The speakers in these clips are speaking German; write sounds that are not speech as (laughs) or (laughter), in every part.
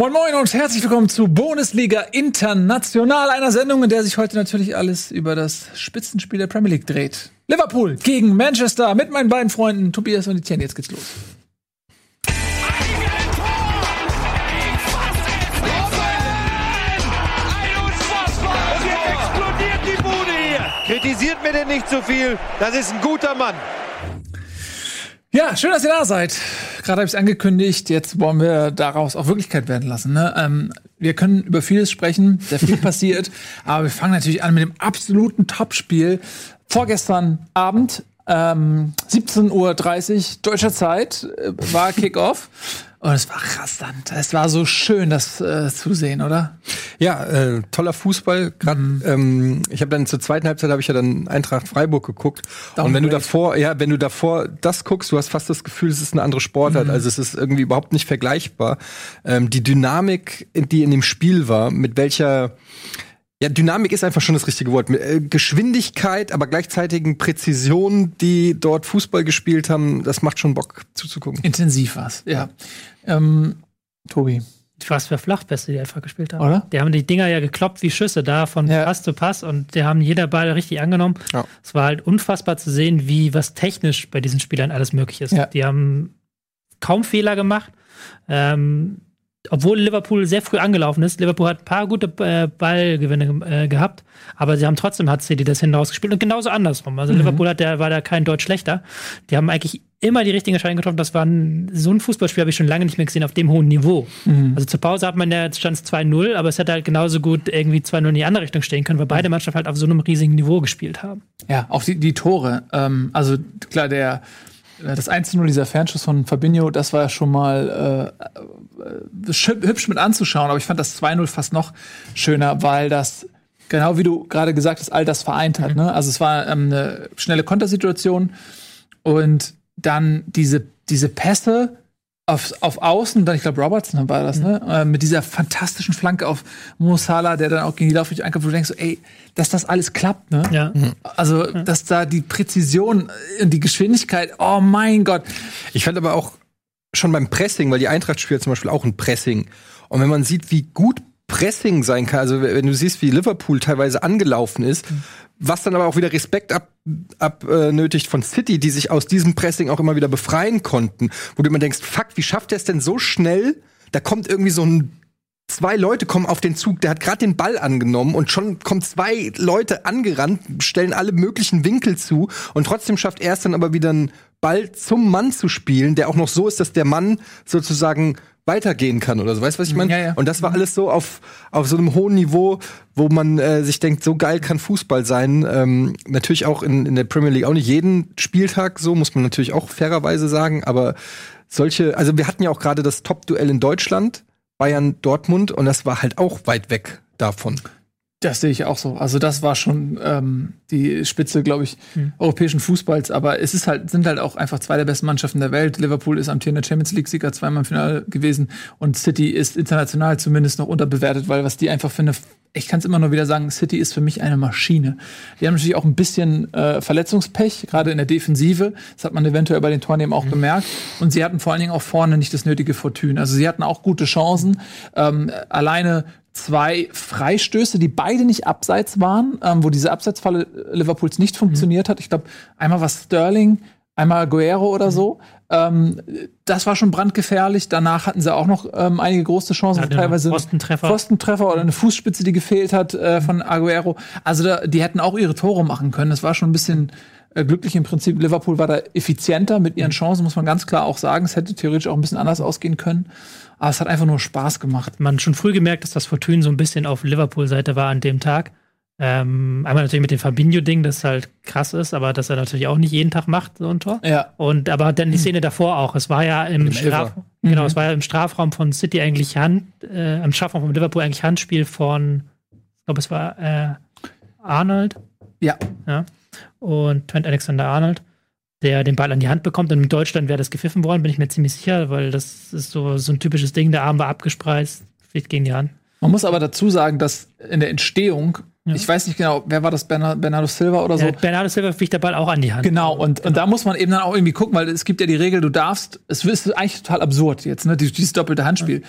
Moin Moin und herzlich willkommen zu Bundesliga International, einer Sendung, in der sich heute natürlich alles über das Spitzenspiel der Premier League dreht. Liverpool gegen Manchester mit meinen beiden Freunden Tobias und Etienne. Jetzt geht's los. Kritisiert mir denn nicht zu so viel. Das ist ein guter Mann. Ja, schön, dass ihr da seid. Gerade habe ich es angekündigt. Jetzt wollen wir daraus auch Wirklichkeit werden lassen. Ne? Ähm, wir können über vieles sprechen, sehr viel (laughs) passiert. Aber wir fangen natürlich an mit dem absoluten Topspiel. Vorgestern Abend, ähm, 17.30 Uhr deutscher Zeit, äh, war Kickoff. Und es war rasant. Es war so schön, das äh, zu sehen, oder? Ja, äh, toller Fußball. Grad, mhm. ähm, ich habe dann zur zweiten Halbzeit habe ich ja dann Eintracht Freiburg geguckt. Down und wenn great. du davor, ja, wenn du davor das guckst, du hast fast das Gefühl, es ist eine andere Sportart. Mhm. Also es ist irgendwie überhaupt nicht vergleichbar. Ähm, die Dynamik, die in dem Spiel war, mit welcher ja, Dynamik ist einfach schon das richtige Wort. Äh, Geschwindigkeit, aber gleichzeitig Präzision, die dort Fußball gespielt haben, das macht schon Bock zuzugucken. Intensiv was, ja. Ähm, Tobi. Was für Flachpässe die einfach gespielt haben. Oder? Die haben die Dinger ja gekloppt wie Schüsse da von ja. Pass zu Pass und die haben jeder Ball richtig angenommen. Ja. Es war halt unfassbar zu sehen, wie was technisch bei diesen Spielern alles möglich ist. Ja. Die haben kaum Fehler gemacht. Ähm, obwohl Liverpool sehr früh angelaufen ist. Liverpool hat ein paar gute äh, Ballgewinne äh, gehabt, aber sie haben trotzdem hat City das hinausgespielt und genauso andersrum. Also mhm. Liverpool hat der, war da kein Deutsch schlechter. Die haben eigentlich immer die richtigen Entscheidungen getroffen. Das war ein, so ein Fußballspiel habe ich schon lange nicht mehr gesehen auf dem hohen Niveau. Mhm. Also zur Pause hat man ja stand 2-0, aber es hätte halt genauso gut irgendwie 2-0 in die andere Richtung stehen können, weil beide Mannschaften halt auf so einem riesigen Niveau gespielt haben. Ja, auch die, die Tore. Ähm, also klar, der äh, das 1-0 dieser Fernschuss von Fabinho, das war ja schon mal äh hübsch mit anzuschauen, aber ich fand das 2-0 fast noch schöner, weil das genau wie du gerade gesagt hast, all das vereint hat. Ne? Also es war ähm, eine schnelle Kontersituation und dann diese, diese Pässe auf, auf Außen, dann, ich glaube, Robertson war das, ne? Mhm. Äh, mit dieser fantastischen Flanke auf Mo Salah, der dann auch gegen die Laufrichtung ankommt, wo du denkst, so, ey, dass das alles klappt, ne? Ja. Mhm. Also, dass da die Präzision und die Geschwindigkeit, oh mein Gott. Ich fand aber auch schon beim Pressing, weil die Eintracht spielt zum Beispiel auch ein Pressing. Und wenn man sieht, wie gut Pressing sein kann, also wenn du siehst, wie Liverpool teilweise angelaufen ist, mhm was dann aber auch wieder Respekt abnötigt ab, äh, von City, die sich aus diesem Pressing auch immer wieder befreien konnten, wo du immer denkst, fuck, wie schafft er es denn so schnell? Da kommt irgendwie so ein zwei Leute kommen auf den Zug, der hat gerade den Ball angenommen und schon kommen zwei Leute angerannt, stellen alle möglichen Winkel zu und trotzdem schafft er es dann aber wieder einen Ball zum Mann zu spielen, der auch noch so ist, dass der Mann sozusagen weitergehen kann oder so. Weißt du, was ich meine? Ja, ja. Und das war alles so auf, auf so einem hohen Niveau, wo man äh, sich denkt, so geil kann Fußball sein. Ähm, natürlich auch in, in der Premier League auch nicht jeden Spieltag so, muss man natürlich auch fairerweise sagen, aber solche, also wir hatten ja auch gerade das Top-Duell in Deutschland, Bayern Dortmund, und das war halt auch weit weg davon. Das sehe ich auch so. Also das war schon ähm, die Spitze, glaube ich, hm. europäischen Fußballs. Aber es ist halt, sind halt auch einfach zwei der besten Mannschaften der Welt. Liverpool ist amtierender Champions League-Sieger, zweimal im Finale gewesen. Und City ist international zumindest noch unterbewertet, weil was die einfach für eine ich kann es immer nur wieder sagen, City ist für mich eine Maschine. Die haben natürlich auch ein bisschen äh, Verletzungspech, gerade in der Defensive. Das hat man eventuell bei den Toren eben auch mhm. bemerkt. Und sie hatten vor allen Dingen auch vorne nicht das nötige Fortune. Also sie hatten auch gute Chancen. Ähm, alleine zwei Freistöße, die beide nicht abseits waren, ähm, wo diese Abseitsfalle Liverpools nicht funktioniert mhm. hat. Ich glaube, einmal war Sterling, einmal Guerrero oder mhm. so. Ähm, das war schon brandgefährlich. Danach hatten sie auch noch ähm, einige große Chancen, ja, teilweise Pfostentreffer. Pfostentreffer oder eine Fußspitze, die gefehlt hat äh, von Aguero. Also da, die hätten auch ihre Tore machen können. Das war schon ein bisschen äh, glücklich im Prinzip. Liverpool war da effizienter mit ihren mhm. Chancen, muss man ganz klar auch sagen. Es hätte theoretisch auch ein bisschen anders ausgehen können. Aber es hat einfach nur Spaß gemacht. Man schon früh gemerkt, dass das Fortune so ein bisschen auf Liverpool-Seite war an dem Tag. Ähm, einmal natürlich mit dem Fabinho-Ding, das halt krass ist, aber das er natürlich auch nicht jeden Tag macht, so ein Tor. Ja. Und aber dann die Szene davor auch. Es war ja im, Straf genau, mhm. es war ja im Strafraum von City eigentlich Hand, äh, im Strafraum von Liverpool eigentlich Handspiel von, ich glaube, es war äh, Arnold. Ja. ja. Und Trent Alexander Arnold der den Ball an die Hand bekommt. Und in Deutschland wäre das gepfiffen worden, bin ich mir ziemlich sicher, weil das ist so, so ein typisches Ding. Der Arm war abgespreizt, fliegt gegen die Hand. Man muss aber dazu sagen, dass in der Entstehung, ja. ich weiß nicht genau, wer war das, Bernardo Silva oder so? Ja, Bernardo Silva fliegt der Ball auch an die Hand. Genau, und, genau. und da muss man eben dann auch irgendwie gucken, weil es gibt ja die Regel, du darfst, es ist eigentlich total absurd jetzt, ne, dieses doppelte Handspiel.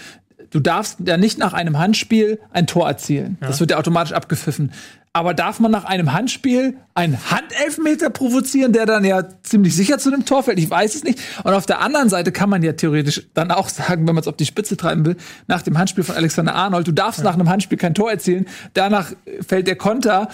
du darfst ja nicht nach einem Handspiel ein Tor erzielen. Ja. Das wird ja automatisch abgepfiffen. Aber darf man nach einem Handspiel einen Handelfmeter provozieren, der dann ja ziemlich sicher zu dem Tor fällt? Ich weiß es nicht. Und auf der anderen Seite kann man ja theoretisch dann auch sagen, wenn man es auf die Spitze treiben will, nach dem Handspiel von Alexander Arnold, du darfst ja. nach einem Handspiel kein Tor erzielen. Danach fällt der Konter.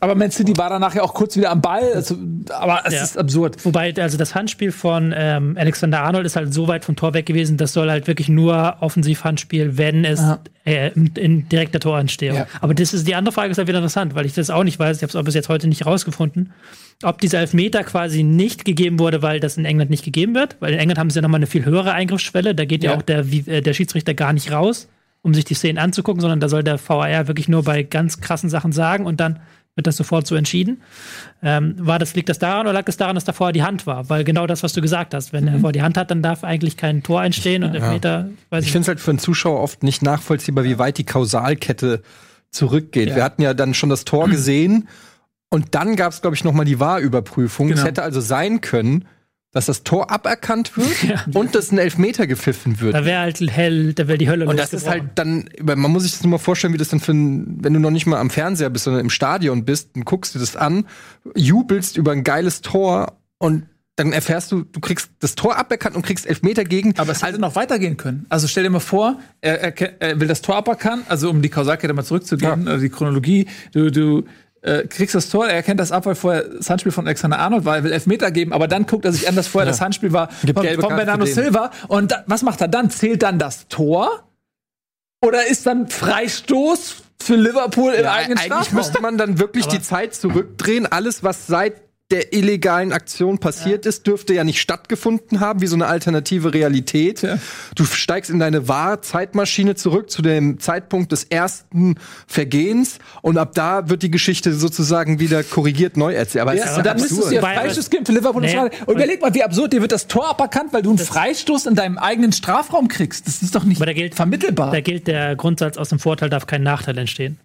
Aber Man City war danach ja auch kurz wieder am Ball. Also, aber es ja. ist absurd. Wobei, also das Handspiel von ähm, Alexander Arnold ist halt so weit vom Tor weg gewesen, das soll halt wirklich nur Offensiv-Handspiel, wenn es äh, in, in, direkter Torentstehung. Ja. Aber das ist die andere Frage, ist halt wieder interessant, weil ich das auch nicht weiß. Ich habe es auch bis jetzt heute nicht rausgefunden, ob dieser Elfmeter quasi nicht gegeben wurde, weil das in England nicht gegeben wird. Weil in England haben sie ja nochmal eine viel höhere Eingriffsschwelle. Da geht ja, ja auch der, äh, der Schiedsrichter gar nicht raus, um sich die Szenen anzugucken, sondern da soll der VAR wirklich nur bei ganz krassen Sachen sagen und dann wird das sofort so entschieden. Ähm, war das, liegt das daran oder lag das daran, dass da vorher die Hand war? Weil genau das, was du gesagt hast, wenn mhm. er vorher die Hand hat, dann darf eigentlich kein Tor entstehen und Elfmeter, ja. weiß ich, ich finde es halt für einen Zuschauer oft nicht nachvollziehbar, wie weit die Kausalkette zurückgeht. Ja. Wir hatten ja dann schon das Tor (clears throat) gesehen und dann gab es, glaube ich, noch mal die Wahrüberprüfung. Genau. Es hätte also sein können, dass das Tor aberkannt wird (laughs) ja. und dass ein Elfmeter gepfiffen wird. Da wäre halt hell, da wäre die Hölle Und das ist halt dann, man muss sich das nur mal vorstellen, wie das dann für ein, wenn du noch nicht mal am Fernseher bist, sondern im Stadion bist, dann guckst du das an, jubelst über ein geiles Tor und dann erfährst du, du kriegst das Tor aberkannt und kriegst Elfmeter gegen. Aber es hätte also noch weitergehen können. Also stell dir mal vor, er, er, er will das Tor aberkannt, also um die Kausalkette mal zurückzugehen, ja. also die Chronologie, du, du äh, kriegst das Tor, er erkennt das ab, weil vorher das Handspiel von Alexander Arnold war, er will Elfmeter geben, aber dann guckt er sich an, dass vorher ja. das Handspiel war von, von Bernardo Silva. Und da, was macht er dann? Zählt dann das Tor? Oder ist dann Freistoß für Liverpool im ja, eigenen Eigentlich Strafraum? müsste man dann wirklich aber die Zeit zurückdrehen. Alles, was seit der illegalen Aktion passiert ja. ist, dürfte ja nicht stattgefunden haben, wie so eine alternative Realität. Ja. Du steigst in deine Wahr-Zeitmaschine zurück zu dem Zeitpunkt des ersten Vergehens und ab da wird die Geschichte sozusagen wieder korrigiert neu erzählt. Aber ja, und dann müsstest du ja Freistoß geben für Liverpool. Nee. Und überleg mal, wie absurd, dir wird das Tor aberkannt, weil du einen Freistoß in deinem eigenen Strafraum kriegst. Das ist doch nicht gilt, vermittelbar. Da gilt der Grundsatz aus dem Vorteil darf kein Nachteil entstehen.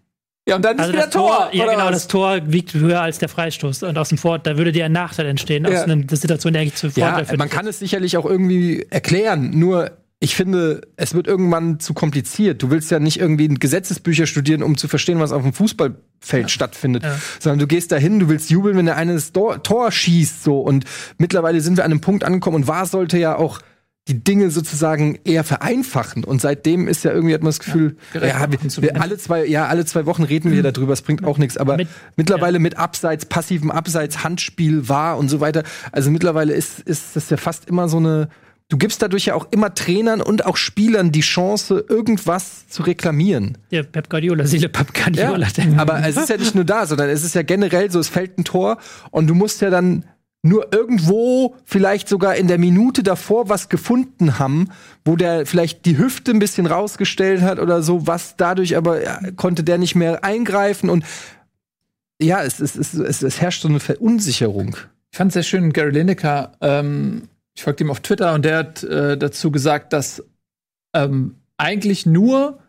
Ja, und dann also ist wieder Tor. Tor ja, genau, was? das Tor wiegt höher als der Freistoß. Und aus dem Fort, da würde dir ein Nachteil entstehen, ja. aus einer Situation, der eigentlich zu Vorteil ja, Man kann es sicherlich auch irgendwie erklären, nur ich finde, es wird irgendwann zu kompliziert. Du willst ja nicht irgendwie Gesetzesbücher studieren, um zu verstehen, was auf dem Fußballfeld ja. stattfindet, ja. sondern du gehst dahin, du willst jubeln, wenn der eine das Tor schießt, so. Und mittlerweile sind wir an einem Punkt angekommen und war sollte ja auch die Dinge sozusagen eher vereinfachen. Und seitdem ist ja irgendwie hat man das Gefühl, ja, ja wir, wir alle zwei, ja, alle zwei Wochen reden wir mhm. darüber, es bringt auch nichts. Aber mit, mittlerweile ja. mit Abseits, passivem Abseits, Handspiel war und so weiter. Also mittlerweile ist, ist das ja fast immer so eine, du gibst dadurch ja auch immer Trainern und auch Spielern die Chance, irgendwas zu reklamieren. Ja, Pep Guardiola, Seele Pep Guardiola. Ja, aber es ist ja nicht nur da, sondern es ist ja generell so, es fällt ein Tor und du musst ja dann nur irgendwo vielleicht sogar in der Minute davor was gefunden haben, wo der vielleicht die Hüfte ein bisschen rausgestellt hat oder so, was dadurch aber ja, konnte der nicht mehr eingreifen und ja, es, es, es, es, herrscht so eine Verunsicherung. Ich fand es sehr schön, Gary Lineker, ähm, ich folgte ihm auf Twitter und der hat äh, dazu gesagt, dass ähm, eigentlich nur,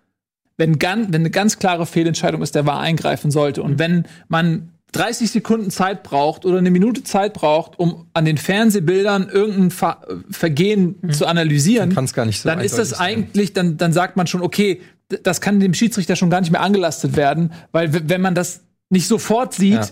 wenn, ganz, wenn eine ganz klare Fehlentscheidung ist, der war eingreifen sollte. Und wenn man 30 Sekunden Zeit braucht oder eine Minute Zeit braucht, um an den Fernsehbildern irgendein Ver Vergehen mhm. zu analysieren, dann, gar nicht so dann ist das eigentlich, dann, dann sagt man schon, okay, das kann dem Schiedsrichter schon gar nicht mehr angelastet werden, weil wenn man das nicht sofort sieht, ja.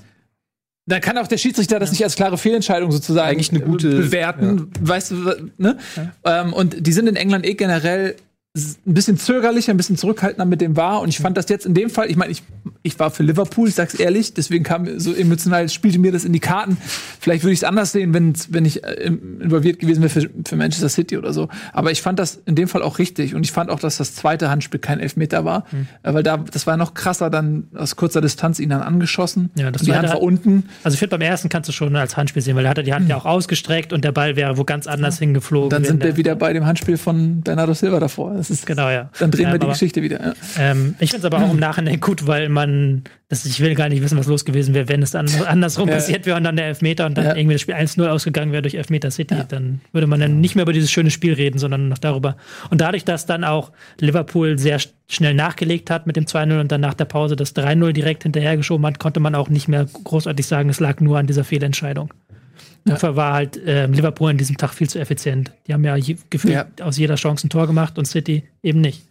dann kann auch der Schiedsrichter das nicht als klare Fehlentscheidung sozusagen eigentlich eine gute bewerten, ja. weißt du, ne? Ja. Ähm, und die sind in England eh generell ein bisschen zögerlicher, ein bisschen zurückhaltender mit dem war. Und ich fand das jetzt in dem Fall, ich meine, ich, ich war für Liverpool, ich sag's ehrlich, deswegen kam so emotional, spielte mir das in die Karten. Vielleicht würde ich es anders sehen, wenn, wenn ich äh, involviert gewesen wäre für, für Manchester City oder so. Aber ich fand das in dem Fall auch richtig. Und ich fand auch, dass das zweite Handspiel kein Elfmeter war. Mhm. Weil da, das war noch krasser, dann aus kurzer Distanz ihn dann angeschossen. Ja, das und die Hand war unten. Also ich finde, beim ersten kannst du schon als Handspiel sehen, weil da hat er die Hand mhm. ja auch ausgestreckt und der Ball wäre wo ganz anders ja. hingeflogen. Dann sind wir wieder bei dem Handspiel von Bernardo Silva davor. Das ist genau, ja. Dann drehen ähm, wir die aber, Geschichte wieder. Ja. Ähm, ich finde es aber auch im Nachhinein gut, weil man, das, ich will gar nicht wissen, was los gewesen wäre, wenn es dann (laughs) andersrum ja. passiert wäre und dann der Elfmeter und dann ja. irgendwie das Spiel 1-0 ausgegangen wäre durch Elfmeter City. Dann würde man dann nicht mehr über dieses schöne Spiel reden, sondern noch darüber. Und dadurch, dass dann auch Liverpool sehr schnell nachgelegt hat mit dem 2-0 und dann nach der Pause das 3-0 direkt hinterhergeschoben hat, konnte man auch nicht mehr großartig sagen, es lag nur an dieser Fehlentscheidung. Dafür war halt äh, Liverpool an diesem Tag viel zu effizient. Die haben ja gefühlt ja. aus jeder Chance ein Tor gemacht und City eben nicht.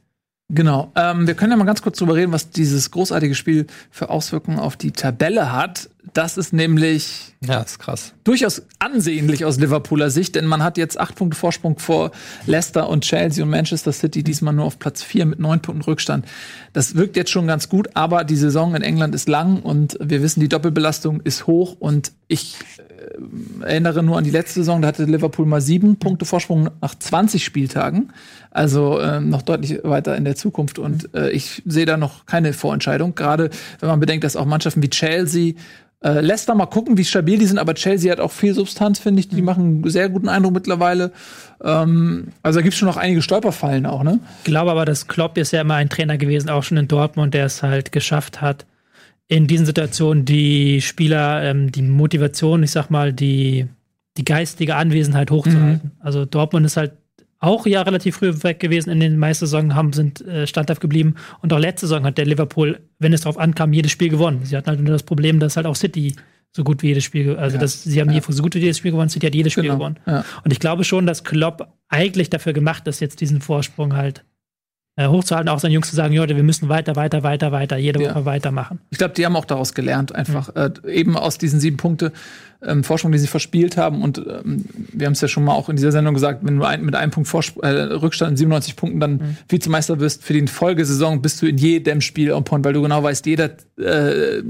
Genau. Ähm, wir können ja mal ganz kurz drüber reden, was dieses großartige Spiel für Auswirkungen auf die Tabelle hat. Das ist nämlich ja, ist krass. durchaus ansehnlich aus Liverpooler Sicht, denn man hat jetzt acht Punkte Vorsprung vor Leicester und Chelsea und Manchester City, diesmal nur auf Platz vier mit neun Punkten Rückstand. Das wirkt jetzt schon ganz gut, aber die Saison in England ist lang und wir wissen, die Doppelbelastung ist hoch und ich äh, erinnere nur an die letzte Saison, da hatte Liverpool mal sieben Punkte Vorsprung nach 20 Spieltagen. Also äh, noch deutlich weiter in der Zukunft. Und äh, ich sehe da noch keine Vorentscheidung. Gerade wenn man bedenkt, dass auch Mannschaften wie Chelsea, äh, Leicester mal gucken, wie stabil die sind, aber Chelsea hat auch viel Substanz, finde ich. Die mhm. machen einen sehr guten Eindruck mittlerweile. Ähm, also da gibt es schon noch einige Stolperfallen auch, ne? Ich glaube aber, dass Klopp ist ja immer ein Trainer gewesen, auch schon in Dortmund, der es halt geschafft hat, in diesen Situationen die Spieler, ähm, die Motivation, ich sag mal, die, die geistige Anwesenheit hochzuhalten. Mhm. Also Dortmund ist halt auch ja relativ früh weg gewesen in den meisten Saison, haben, sind äh, standhaft geblieben. Und auch letzte Saison hat der Liverpool, wenn es darauf ankam, jedes Spiel gewonnen. Sie hatten halt nur das Problem, dass halt auch City so gut wie jedes Spiel, also ja. dass sie haben ja. so gut wie jedes Spiel gewonnen, City hat jedes Spiel genau. gewonnen. Ja. Und ich glaube schon, dass Klopp eigentlich dafür gemacht ist, jetzt diesen Vorsprung halt äh, hochzuhalten, auch seinen Jungs zu sagen, Leute, wir müssen weiter, weiter, weiter, weiter, jede Woche ja. weitermachen. Ich glaube, die haben auch daraus gelernt, einfach mhm. äh, eben aus diesen sieben Punkte ähm, Forschung, die sie verspielt haben. Und ähm, wir haben es ja schon mal auch in dieser Sendung gesagt, wenn du ein, mit einem Punkt Vorspr äh, Rückstand in 97 Punkten dann mhm. Vizemeister wirst, für die Folgesaison bist du in jedem Spiel on point, weil du genau weißt, jeder äh,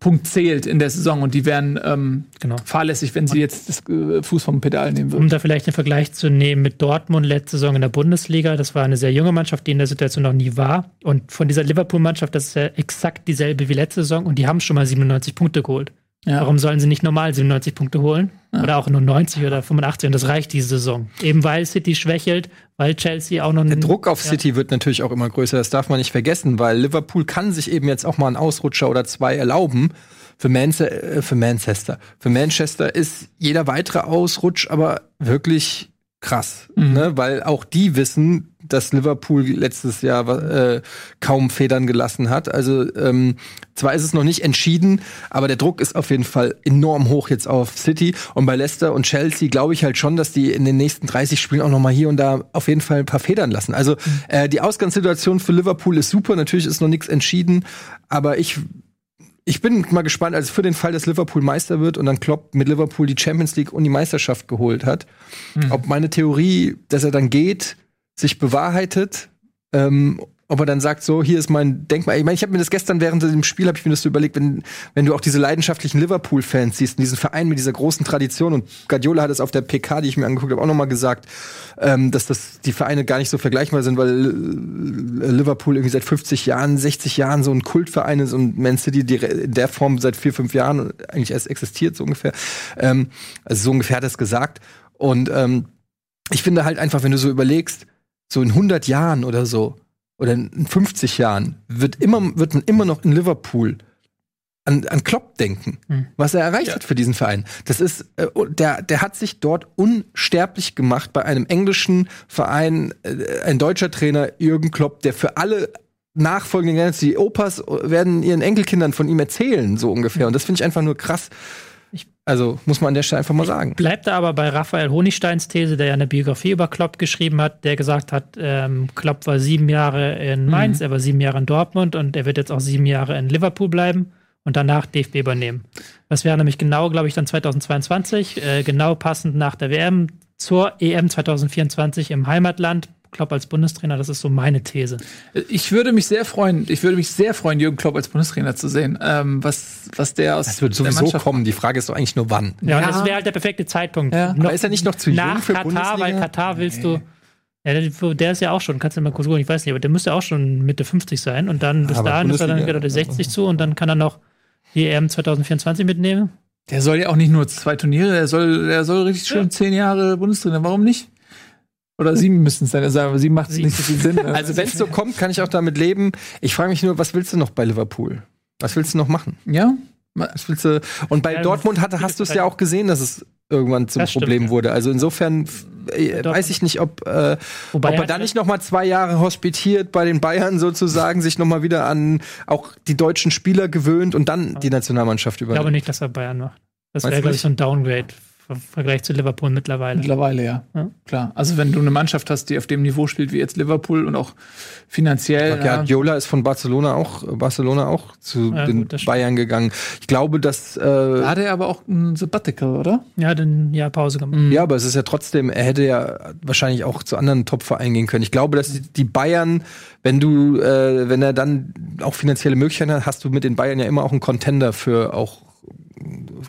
Punkt zählt in der Saison und die wären ähm, genau. fahrlässig, wenn sie jetzt das äh, Fuß vom Pedal nehmen würden. Um da vielleicht einen Vergleich zu nehmen mit Dortmund letzte Saison in der Bundesliga, das war eine sehr junge Mannschaft, die in der Situation noch nie war. Und von dieser Liverpool-Mannschaft, das ist ja exakt dieselbe wie letzte Saison und die haben schon mal 97 Punkte geholt. Ja. Warum sollen sie nicht normal 97 Punkte holen? Ja. Oder auch nur 90 oder 85 und das reicht diese Saison. Eben weil City schwächelt, weil Chelsea auch noch. Der Druck auf ja. City wird natürlich auch immer größer, das darf man nicht vergessen, weil Liverpool kann sich eben jetzt auch mal einen Ausrutscher oder zwei erlauben. Für, Manchester, äh, für Manchester. Für Manchester ist jeder weitere Ausrutsch aber wirklich krass, mhm. ne? weil auch die wissen, dass Liverpool letztes Jahr äh, kaum Federn gelassen hat. Also ähm, zwar ist es noch nicht entschieden, aber der Druck ist auf jeden Fall enorm hoch jetzt auf City und bei Leicester und Chelsea glaube ich halt schon, dass die in den nächsten 30 Spielen auch noch mal hier und da auf jeden Fall ein paar Federn lassen. Also mhm. äh, die Ausgangssituation für Liverpool ist super. Natürlich ist noch nichts entschieden, aber ich ich bin mal gespannt, also für den Fall, dass Liverpool Meister wird und dann Klopp mit Liverpool die Champions League und die Meisterschaft geholt hat, mhm. ob meine Theorie, dass er dann geht, sich bewahrheitet ähm, ob er dann sagt, so, hier ist mein Denkmal. Ich meine, ich habe mir das gestern während dem Spiel, habe ich mir das so überlegt, wenn, wenn du auch diese leidenschaftlichen Liverpool-Fans siehst, diesen Verein mit dieser großen Tradition und Guardiola hat es auf der PK, die ich mir angeguckt habe, auch nochmal gesagt, ähm, dass das die Vereine gar nicht so vergleichbar sind, weil äh, Liverpool irgendwie seit 50 Jahren, 60 Jahren so ein Kultverein ist und Man City die in der Form seit vier, fünf Jahren eigentlich erst existiert, so ungefähr. Ähm, also so ungefähr hat er es gesagt. Und ähm, ich finde halt einfach, wenn du so überlegst, so in 100 Jahren oder so, oder in 50 Jahren wird immer wird man immer noch in Liverpool an, an Klopp denken, hm. was er erreicht ja. hat für diesen Verein. Das ist äh, der der hat sich dort unsterblich gemacht bei einem englischen Verein, äh, ein deutscher Trainer Jürgen Klopp, der für alle nachfolgenden Generationen, die Opas werden ihren Enkelkindern von ihm erzählen, so ungefähr. Und das finde ich einfach nur krass. Also muss man an der Stelle einfach mal sagen. Bleibt da aber bei Raphael Honigsteins These, der ja eine Biografie über Klopp geschrieben hat, der gesagt hat, ähm, Klopp war sieben Jahre in Mainz, mhm. er war sieben Jahre in Dortmund und er wird jetzt auch sieben Jahre in Liverpool bleiben und danach DFB übernehmen. Das wäre nämlich genau, glaube ich, dann 2022, äh, genau passend nach der WM zur EM 2024 im Heimatland Klopp als Bundestrainer, das ist so meine These. Ich würde mich sehr freuen, ich würde mich sehr freuen, Jürgen Klopp als Bundestrainer zu sehen. Ähm, was, was der aus. Das wird sowieso kommen. Die Frage ist doch eigentlich nur wann. Ja, ja. das wäre halt der perfekte Zeitpunkt. Ja. Noch, ist er nicht noch zu jung für Katar, Bundesliga? weil Katar willst nee. du. Ja, der, der, ist ja auch schon, kannst du mal kurz gucken, ich weiß nicht, aber der müsste auch schon Mitte 50 sein und dann bis aber dahin ist er dann gerade 60 zu und dann kann er noch die EM 2024 mitnehmen. Der soll ja auch nicht nur zwei Turniere, der soll, der soll richtig schön ja. zehn Jahre Bundestrainer. Warum nicht? Oder sieben müssen es dann sein, aber sieben macht nicht so viel Sinn. also wenn es so kommt, kann ich auch damit leben. Ich frage mich nur, was willst du noch bei Liverpool? Was willst du noch machen? Ja. Was willst du? Und bei ja, Dortmund hat, hast du es ja auch gesehen, dass es irgendwann zum Problem stimmt, ja. wurde. Also insofern äh, weiß ich nicht, ob, äh, ob er dann nicht noch mal zwei Jahre hospitiert bei den Bayern sozusagen, sich noch mal wieder an auch die deutschen Spieler gewöhnt und dann die Nationalmannschaft übernimmt. Ich glaube nicht, dass er Bayern macht. Das wäre, glaube ich, so ein Downgrade im Vergleich zu Liverpool mittlerweile. Mittlerweile, ja. ja. Klar. Also wenn du eine Mannschaft hast, die auf dem Niveau spielt wie jetzt Liverpool und auch finanziell. Ja, Giola ist von Barcelona auch, Barcelona auch zu ja, den gut, Bayern gegangen. Ich glaube, dass. Äh, da hat er aber auch ein Sabbatical, oder? Ja, dann ja Pause gemacht. Mhm. Ja, aber es ist ja trotzdem, er hätte ja wahrscheinlich auch zu anderen Top-Vereinen gehen können. Ich glaube, dass die, die Bayern, wenn du, äh, wenn er dann auch finanzielle Möglichkeiten hat, hast du mit den Bayern ja immer auch einen Contender für auch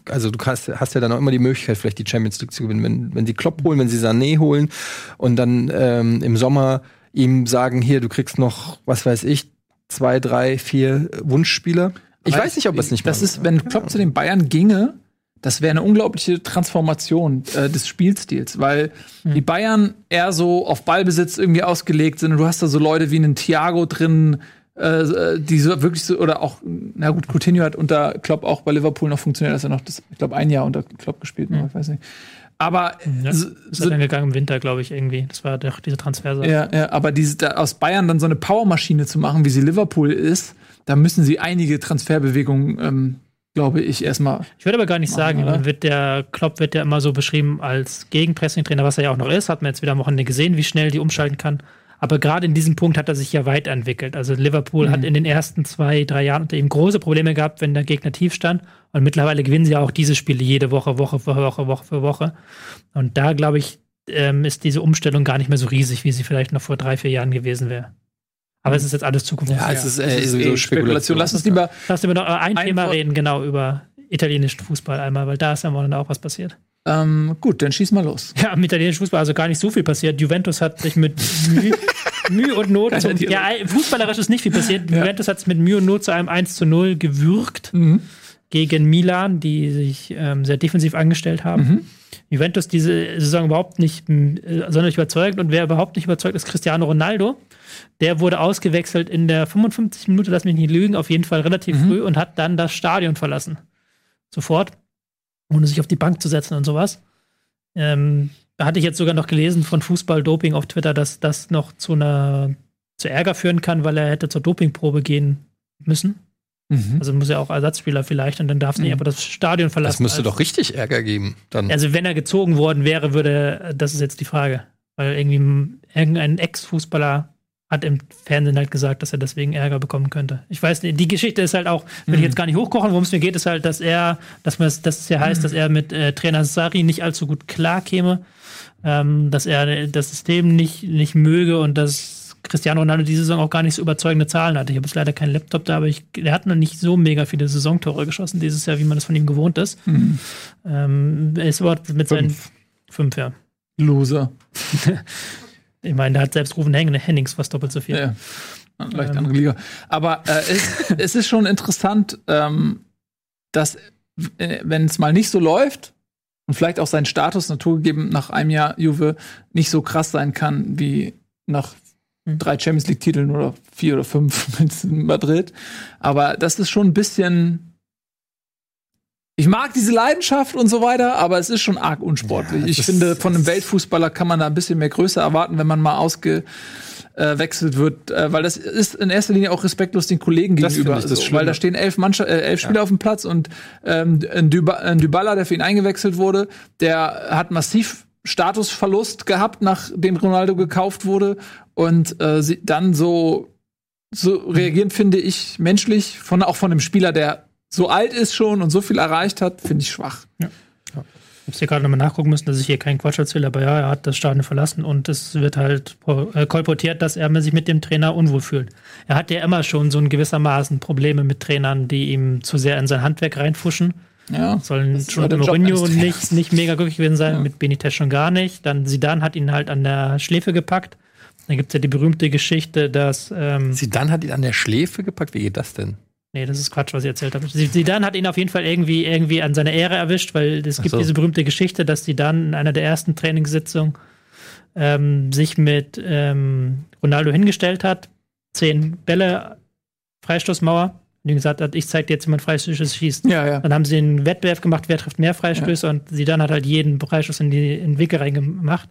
also du hast, hast ja dann auch immer die Möglichkeit, vielleicht die Champions League zu gewinnen. Wenn, wenn sie Klopp holen, wenn sie Sané holen und dann ähm, im Sommer ihm sagen, hier, du kriegst noch, was weiß ich, zwei, drei, vier Wunschspieler. Ich weiß nicht, ob es nicht Das ist, wenn Klopp ja. zu den Bayern ginge, das wäre eine unglaubliche Transformation äh, des Spielstils, weil mhm. die Bayern eher so auf Ballbesitz irgendwie ausgelegt sind und du hast da so Leute wie einen Thiago drin, äh, die so wirklich so, oder auch, na gut, Coutinho hat unter Klopp auch bei Liverpool noch funktioniert, dass er noch das, ich glaube, ein Jahr unter Klopp gespielt, mhm. ich weiß nicht. Aber ja, so, ist dann gegangen im Winter, glaube ich, irgendwie. Das war doch diese Transfer. Ja, ja, aber diese, da, aus Bayern dann so eine Powermaschine zu machen, wie sie Liverpool ist, da müssen sie einige Transferbewegungen, ähm, glaube ich, erstmal. Ich würde aber gar nicht machen, sagen, oder? wird der Klopp wird ja immer so beschrieben als Gegenpressing-Trainer, was er ja auch noch ist. Hat man jetzt wieder am Wochenende gesehen, wie schnell die umschalten kann. Aber gerade in diesem Punkt hat er sich ja weiterentwickelt. Also Liverpool mhm. hat in den ersten zwei, drei Jahren unter ihm große Probleme gehabt, wenn der Gegner tief stand. Und mittlerweile gewinnen sie ja auch diese Spiele jede Woche, Woche für Woche, Woche für Woche. Und da, glaube ich, ähm, ist diese Umstellung gar nicht mehr so riesig, wie sie vielleicht noch vor drei, vier Jahren gewesen wäre. Aber es ist jetzt alles Zukunft. Ja, es ist, äh, es ist sowieso Spekulation. Lass uns lieber, Lass uns noch ein, ein Thema reden, genau, über italienischen Fußball einmal, weil da ist ja morgen auch was passiert. Ähm, gut, dann schieß mal los. Ja, im italienischen Fußball also gar nicht so viel passiert. Juventus hat sich mit Mühe, Mühe und Not zum, ja, fußballerisch ist nicht viel passiert. Ja. Juventus hat es mit Mühe und Not zu einem 1 zu 0 gewürgt mhm. gegen Milan, die sich ähm, sehr defensiv angestellt haben. Mhm. Juventus diese Saison überhaupt nicht äh, sonderlich überzeugt und wer überhaupt nicht überzeugt ist Cristiano Ronaldo. Der wurde ausgewechselt in der 55 Minute, lass mich nicht lügen, auf jeden Fall relativ mhm. früh und hat dann das Stadion verlassen. Sofort ohne sich auf die Bank zu setzen und sowas. Ähm, da hatte ich jetzt sogar noch gelesen von Fußball-Doping auf Twitter, dass das noch zu einer zu Ärger führen kann, weil er hätte zur Dopingprobe gehen müssen. Mhm. Also muss er auch Ersatzspieler vielleicht und dann darf es nicht mhm. aber das Stadion verlassen. Das müsste also, doch richtig Ärger geben. Dann. Also wenn er gezogen worden wäre, würde, das ist jetzt die Frage. Weil irgendwie irgendein Ex-Fußballer hat im Fernsehen halt gesagt, dass er deswegen Ärger bekommen könnte. Ich weiß nicht, die Geschichte ist halt auch, will ich mhm. jetzt gar nicht hochkochen, worum es mir geht, ist halt, dass er, dass man, dass es ja heißt, dass er mit äh, Trainer Sari nicht allzu gut klar käme, ähm, dass er das System nicht, nicht möge und dass Cristiano Ronaldo diese Saison auch gar nicht so überzeugende Zahlen hatte. Ich habe jetzt leider keinen Laptop da, aber ich, er hat noch nicht so mega viele Saisontore geschossen dieses Jahr, wie man das von ihm gewohnt ist. Mhm. Ähm, er ist überhaupt mit fünf. seinen fünf, ja. Loser. (laughs) Ich meine, da hat selbst Rufen Hennings fast doppelt so viel. Ja, leicht ähm. andere Liga. Aber äh, es, (laughs) es, ist schon interessant, ähm, dass, äh, wenn es mal nicht so läuft und vielleicht auch sein Status naturgegeben nach einem Jahr Juve nicht so krass sein kann wie nach hm. drei Champions League-Titeln oder vier oder fünf (laughs) mit Madrid. Aber das ist schon ein bisschen ich mag diese Leidenschaft und so weiter, aber es ist schon arg unsportlich. Ja, ich finde, von einem Weltfußballer kann man da ein bisschen mehr Größe erwarten, wenn man mal ausgewechselt wird, äh, weil das ist in erster Linie auch respektlos den Kollegen das gegenüber. So, weil da stehen elf, Mannschaft, äh, elf Spieler ja. auf dem Platz und ähm, ein, Dybala, der für ihn eingewechselt wurde, der hat massiv Statusverlust gehabt, nachdem Ronaldo gekauft wurde und äh, dann so so reagieren, finde ich, menschlich, von, auch von einem Spieler, der so alt ist schon und so viel erreicht hat, finde ich schwach. Ja. ja. Ich habe hier gerade nochmal nachgucken müssen, dass ich hier keinen Quatsch erzähle, aber ja, er hat das Stadion verlassen und es wird halt äh, kolportiert, dass er sich mit dem Trainer unwohl fühlt. Er hat ja immer schon so ein gewissermaßen Probleme mit Trainern, die ihm zu sehr in sein Handwerk reinfuschen. Ja, Sollen schon mit Mourinho nicht, nicht mega glücklich gewesen sein, ja. mit Benitez schon gar nicht. Dann Sidan hat ihn halt an der Schläfe gepackt. Dann gibt es ja die berühmte Geschichte, dass. Ähm, Sidan hat ihn an der Schläfe gepackt? Wie geht das denn? Nee, das ist Quatsch, was ich erzählt habe. Zidane hat ihn auf jeden Fall irgendwie, irgendwie an seiner Ehre erwischt, weil es gibt so. diese berühmte Geschichte, dass Zidane in einer der ersten Trainingssitzungen ähm, sich mit ähm, Ronaldo hingestellt hat, zehn Bälle, Freistoßmauer, und ihm gesagt hat, ich zeig dir jetzt, wie man Freistöße schießt. Ja, ja. Dann haben sie einen Wettbewerb gemacht, wer trifft mehr Freistöße ja. und Zidane hat halt jeden Freistoß in, die, in den reingemacht.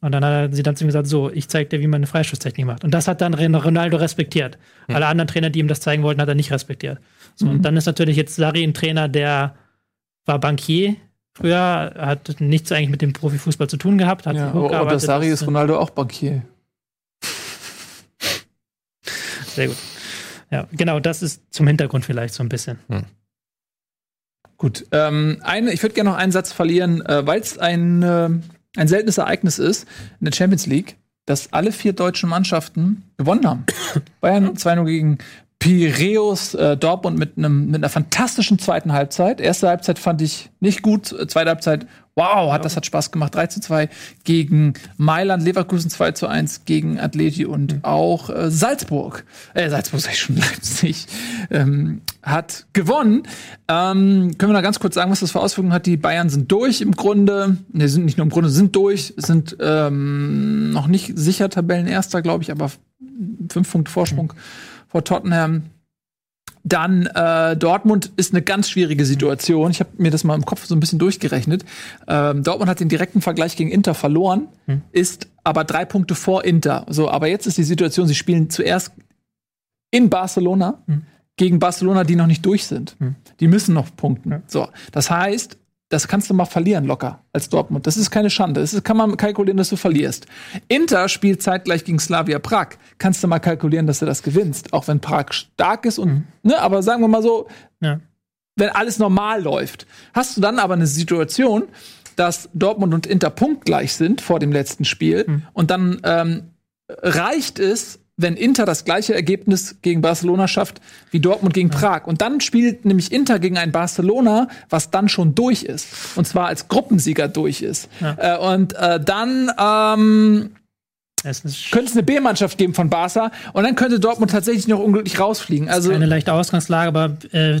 Und dann hat sie dann zu ihm gesagt, so, ich zeig dir, wie man eine Freistoßtechnik macht. Und das hat dann Ronaldo respektiert. Mhm. Alle anderen Trainer, die ihm das zeigen wollten, hat er nicht respektiert. So, mhm. Und dann ist natürlich jetzt Sari ein Trainer, der war Bankier früher, hat nichts eigentlich mit dem Profifußball zu tun gehabt. Hat ja, oder Sari ist Ronaldo auch Bankier. (laughs) Sehr gut. Ja, genau, das ist zum Hintergrund vielleicht so ein bisschen. Hm. Gut, ähm, eine, ich würde gerne noch einen Satz verlieren, äh, weil es ein, äh, ein seltenes Ereignis ist in der Champions League, dass alle vier deutschen Mannschaften gewonnen haben. (coughs) Bayern 2-0 gegen Piräus äh, Dortmund mit einem mit einer fantastischen zweiten Halbzeit. Erste Halbzeit fand ich nicht gut, zweite Halbzeit wow, hat das hat Spaß gemacht. 3 zu 2 gegen Mailand, Leverkusen 2 zu 1 gegen Atleti und mhm. auch äh, Salzburg, äh, Salzburg (laughs) sag ich schon, Leipzig, ähm, hat gewonnen. Ähm, können wir da ganz kurz sagen, was das für Auswirkungen hat? Die Bayern sind durch im Grunde, ne, sind nicht nur im Grunde, sind durch, sind ähm, noch nicht sicher Tabellenerster, glaube ich, aber fünf Punkte Vorsprung. Mhm vor Tottenham. Dann äh, Dortmund ist eine ganz schwierige Situation. Ich habe mir das mal im Kopf so ein bisschen durchgerechnet. Ähm, Dortmund hat den direkten Vergleich gegen Inter verloren, hm. ist aber drei Punkte vor Inter. So, aber jetzt ist die Situation, sie spielen zuerst in Barcelona hm. gegen Barcelona, die noch nicht durch sind. Hm. Die müssen noch punkten. Ja. So, das heißt, das kannst du mal verlieren locker als Dortmund. Das ist keine Schande. Das ist, kann man kalkulieren, dass du verlierst. Inter spielt zeitgleich gegen Slavia Prag. Kannst du mal kalkulieren, dass du das gewinnst, auch wenn Prag stark ist und mhm. ne, aber sagen wir mal so, ja. wenn alles normal läuft, hast du dann aber eine Situation, dass Dortmund und Inter punktgleich sind vor dem letzten Spiel mhm. und dann ähm, reicht es, wenn Inter das gleiche Ergebnis gegen Barcelona schafft wie Dortmund gegen. Prag. Und dann spielt nämlich Inter gegen ein Barcelona, was dann schon durch ist. Und zwar als Gruppensieger durch ist. Ja. Äh, und äh, dann ähm, könnte es eine B-Mannschaft geben von Barca und dann könnte Dortmund tatsächlich noch unglücklich rausfliegen. Also eine leichte Ausgangslage, aber äh,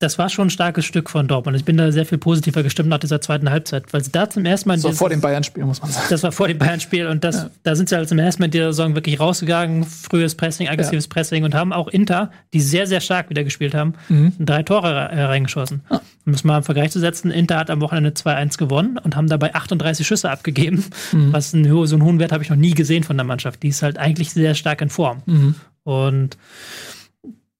das war schon ein starkes Stück von Dortmund. Ich bin da sehr viel positiver gestimmt nach dieser zweiten Halbzeit, weil sie da zum ersten Mal. Das war vor dem Bayern-Spiel, muss man sagen. Das war vor dem Bayern-Spiel und das, ja. da sind sie halt zum ersten Mal in dieser Saison wirklich rausgegangen. Frühes Pressing, aggressives ja. Pressing und haben auch Inter, die sehr, sehr stark wieder gespielt haben, mhm. drei Tore reingeschossen. Ja. Um das mal im Vergleich zu setzen, Inter hat am Wochenende 2-1 gewonnen und haben dabei 38 Schüsse abgegeben. Mhm. Was ein, so einen hohen Wert habe ich noch nie gesehen von der Mannschaft. Die ist halt eigentlich sehr stark in Form. Mhm. Und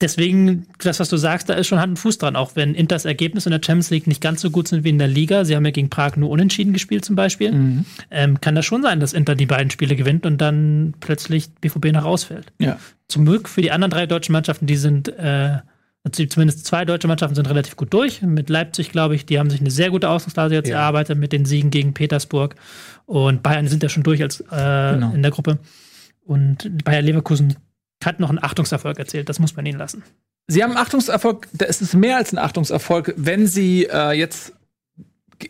deswegen, das, was du sagst, da ist schon Hand und Fuß dran, auch wenn Inters Ergebnisse in der Champions League nicht ganz so gut sind wie in der Liga. Sie haben ja gegen Prag nur unentschieden gespielt zum Beispiel. Mhm. Ähm, kann das schon sein, dass Inter die beiden Spiele gewinnt und dann plötzlich BVB noch rausfällt. Ja. Zum Glück für die anderen drei deutschen Mannschaften, die sind, äh, also zumindest zwei deutsche Mannschaften sind relativ gut durch. Mit Leipzig, glaube ich, die haben sich eine sehr gute Ausgangslage jetzt ja. erarbeitet mit den Siegen gegen Petersburg. Und Bayern sind ja schon durch als äh, genau. in der Gruppe. Und Bayer Leverkusen hat noch einen Achtungserfolg erzählt. Das muss man ihnen lassen. Sie haben einen Achtungserfolg, es ist mehr als ein Achtungserfolg. Wenn sie äh, jetzt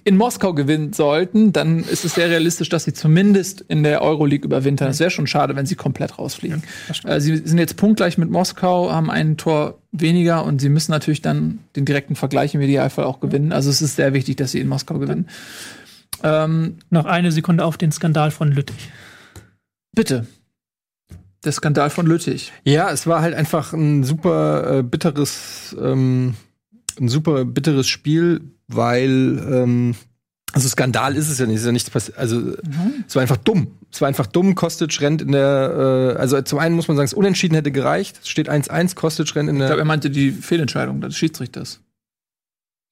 in Moskau gewinnen sollten, dann ist es sehr realistisch, dass sie zumindest in der Euroleague überwintern. Es wäre schon schade, wenn sie komplett rausfliegen. Ja, äh, sie sind jetzt punktgleich mit Moskau, haben ein Tor weniger und sie müssen natürlich dann den direkten Vergleich im Idealfall auch gewinnen. Also es ist sehr wichtig, dass sie in Moskau gewinnen. Ähm, Noch eine Sekunde auf den Skandal von Lüttich. Bitte der Skandal von Lüttich. Ja, es war halt einfach ein super äh, bitteres, ähm, ein super bitteres Spiel, weil ähm, also Skandal ist es ja nicht, es ist ja nichts passiert. Also mhm. es war einfach dumm. Es war einfach dumm. Kostic rennt in der, äh, also zum einen muss man sagen, es unentschieden hätte gereicht. Es steht 1-1, Kostic rennt in der. Ich glaube, er meinte die Fehlentscheidung des Schiedsrichters.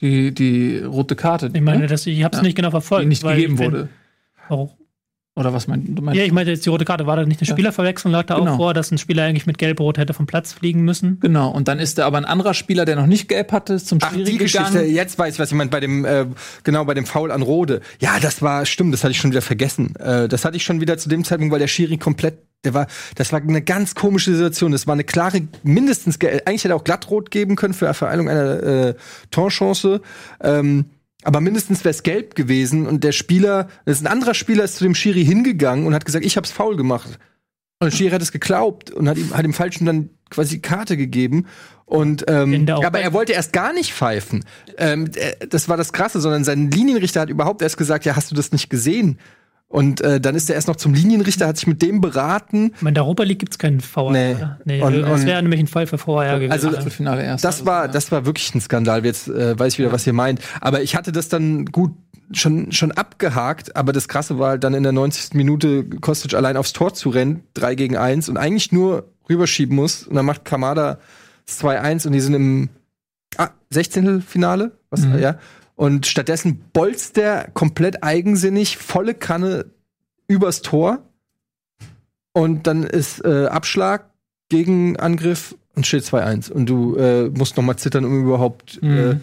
Die, die rote Karte. Ich meine, das, ich habe es ja. nicht genau verfolgt. Die nicht gegeben wurde. Auch oder was meinst du? Meinst? Ja, ich meinte jetzt die rote Karte. War da nicht eine Spielerverwechslung? Lag da genau. auch vor, dass ein Spieler eigentlich mit Gelb-Rot hätte vom Platz fliegen müssen? Genau. Und dann ist da aber ein anderer Spieler, der noch nicht gelb hatte, zum Schiri Ach, die gegangen. Geschichte. Jetzt weiß ich, was ich meine. Bei dem, äh, genau, bei dem Foul an Rode. Ja, das war, stimmt, das hatte ich schon wieder vergessen. Äh, das hatte ich schon wieder zu dem Zeitpunkt, weil der Schiri komplett der war, das war eine ganz komische Situation. Das war eine klare, mindestens, eigentlich hätte er auch glattrot geben können für Vereilung einer äh, Torchance. Ähm, aber mindestens wäre es gelb gewesen und der Spieler, das ist ein anderer Spieler, ist zu dem Schiri hingegangen und hat gesagt, ich hab's faul gemacht. Und der Schiri hat es geglaubt und hat ihm, hat ihm Falschen dann quasi Karte gegeben. Und ähm, aber er wollte erst gar nicht pfeifen. Ähm, das war das Krasse, sondern sein Linienrichter hat überhaupt erst gesagt, ja, hast du das nicht gesehen? Und äh, dann ist er erst noch zum Linienrichter, hat sich mit dem beraten. In der Europa League gibt's keinen VR. Nee. nee und, das wäre nämlich ein Fall für VR gewesen. Also, Finale erst. Das war, das war wirklich ein Skandal. Jetzt äh, weiß ich wieder, was ihr meint. Aber ich hatte das dann gut schon, schon abgehakt, aber das Krasse war halt dann in der 90. Minute Kostic allein aufs Tor zu rennen, 3 gegen 1 und eigentlich nur rüberschieben muss. Und dann macht Kamada 2-1 und die sind im ah, 16. Finale, was, mhm. ja. Und stattdessen bolzt der komplett eigensinnig volle Kanne übers Tor. Und dann ist äh, Abschlag, Gegenangriff und steht 2-1. Und du äh, musst noch mal zittern, um überhaupt äh, mhm. äh,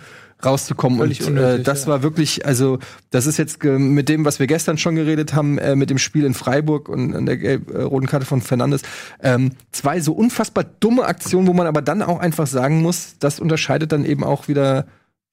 rauszukommen. Völlig und unnötig, äh, das ja. war wirklich, also das ist jetzt äh, mit dem, was wir gestern schon geredet haben, äh, mit dem Spiel in Freiburg und an der gelb, äh, roten Karte von Fernandes, ähm, zwei so unfassbar dumme Aktionen, wo man aber dann auch einfach sagen muss, das unterscheidet dann eben auch wieder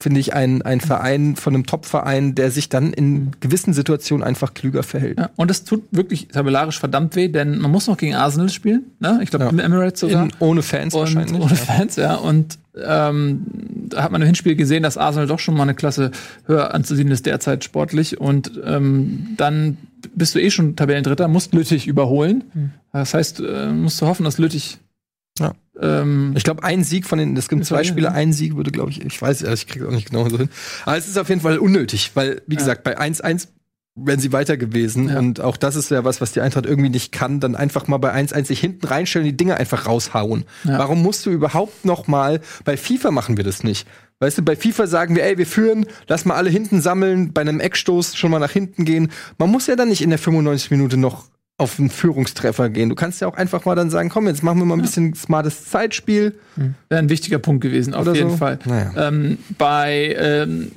finde ich, ein, ein Verein von einem Top-Verein, der sich dann in gewissen Situationen einfach klüger verhält. Ja, und es tut wirklich tabellarisch verdammt weh, denn man muss noch gegen Arsenal spielen, ne? Ich glaube, ja. im Emirates sogar. In, ohne Fans und wahrscheinlich. Ohne ja. Fans, ja. Und ähm, da hat man im Hinspiel gesehen, dass Arsenal doch schon mal eine Klasse höher anzusehen ist derzeit sportlich. Und ähm, dann bist du eh schon Tabellendritter, musst Lüttich überholen. Mhm. Das heißt, äh, musst du hoffen, dass Lüttich ja. Ähm, ich glaube, ein Sieg von den, es gibt zwei Spiele, ein Sieg würde, glaube ich, ich weiß, ich kriege auch nicht genau so hin. Aber es ist auf jeden Fall unnötig, weil, wie gesagt, bei 1-1 wären sie weiter gewesen. Ja. Und auch das ist ja was, was die Eintracht irgendwie nicht kann. Dann einfach mal bei 1-1 sich hinten reinstellen, die Dinge einfach raushauen. Ja. Warum musst du überhaupt noch mal, bei FIFA machen wir das nicht. Weißt du, bei FIFA sagen wir, ey, wir führen, lass mal alle hinten sammeln, bei einem Eckstoß schon mal nach hinten gehen. Man muss ja dann nicht in der 95 Minute noch auf einen Führungstreffer gehen. Du kannst ja auch einfach mal dann sagen, komm, jetzt machen wir mal ein bisschen smartes Zeitspiel. Hm. Wäre ein wichtiger Punkt gewesen, auf Oder jeden so. Fall. Naja. Ähm, bei ähm,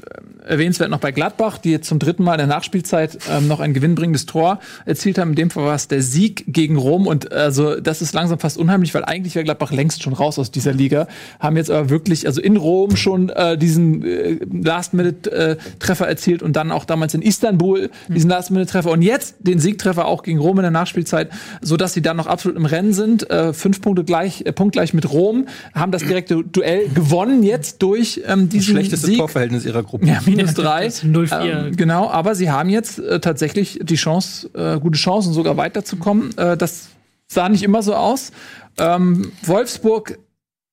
erwähnenswert noch bei Gladbach, die jetzt zum dritten Mal in der Nachspielzeit ähm, noch ein gewinnbringendes Tor erzielt haben. In dem Fall war es der Sieg gegen Rom und also das ist langsam fast unheimlich, weil eigentlich wäre Gladbach längst schon raus aus dieser Liga. Haben jetzt aber wirklich, also in Rom schon äh, diesen äh, Last-Minute-Treffer erzielt und dann auch damals in Istanbul diesen Last-Minute-Treffer und jetzt den Siegtreffer auch gegen Rom in der Nachspielzeit, so dass sie dann noch absolut im Rennen sind. Äh, fünf Punkte gleich, äh, punktgleich mit Rom, haben das direkte Duell gewonnen jetzt durch ähm, diesen das schlechteste Sieg. Torverhältnis ihrer Gruppe. Ja, minus drei. Ähm, genau, aber sie haben jetzt äh, tatsächlich die Chance, äh, gute Chancen sogar weiterzukommen. Äh, das sah nicht immer so aus. Ähm, Wolfsburg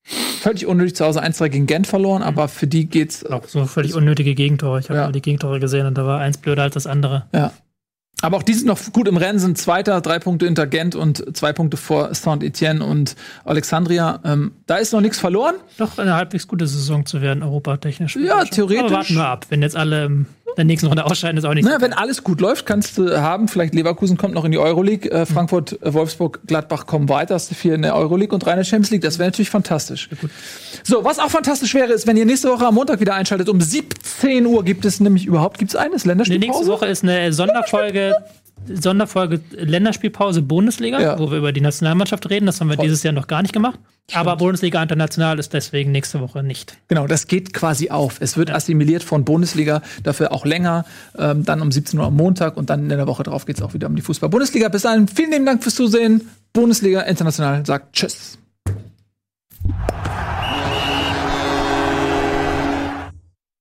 völlig unnötig zu Hause 1-3 gegen Gent verloren, aber für die geht's. Auch so völlig unnötige Gegentore. Ich habe ja. die Gegentore gesehen und da war eins blöder als das andere. Ja. Aber auch die sind noch gut im Rennen, sind Zweiter, drei Punkte hinter Gent und zwei Punkte vor Saint-Etienne und Alexandria. Ähm, da ist noch nichts verloren. Doch eine halbwegs gute Saison zu werden, europatechnisch. Ja, theoretisch. Aber warten wir ab. Wenn jetzt alle der nächsten Runde ausscheiden, ist auch nicht. Na, so wenn alles gut läuft, kannst du haben. Vielleicht Leverkusen kommt noch in die Euroleague, äh, Frankfurt, äh, Wolfsburg, Gladbach kommen weiter. Hast du vier in der Euroleague und drei in der Champions League. Das wäre natürlich fantastisch. So, was auch fantastisch wäre, ist, wenn ihr nächste Woche am Montag wieder einschaltet. Um 17 Uhr gibt es nämlich überhaupt, gibt es eines Länderspielpause? Nee, nächste Woche ist eine Sonderfolge. Sonderfolge Länderspielpause Bundesliga, ja. wo wir über die Nationalmannschaft reden. Das haben wir Voll. dieses Jahr noch gar nicht gemacht. Stimmt. Aber Bundesliga international ist deswegen nächste Woche nicht. Genau, das geht quasi auf. Es wird ja. assimiliert von Bundesliga, dafür auch länger. Ähm, dann um 17 Uhr am Montag und dann in der Woche drauf geht es auch wieder um die Fußball-Bundesliga. Bis dahin, vielen lieben Dank fürs Zusehen. Bundesliga international sagt Tschüss.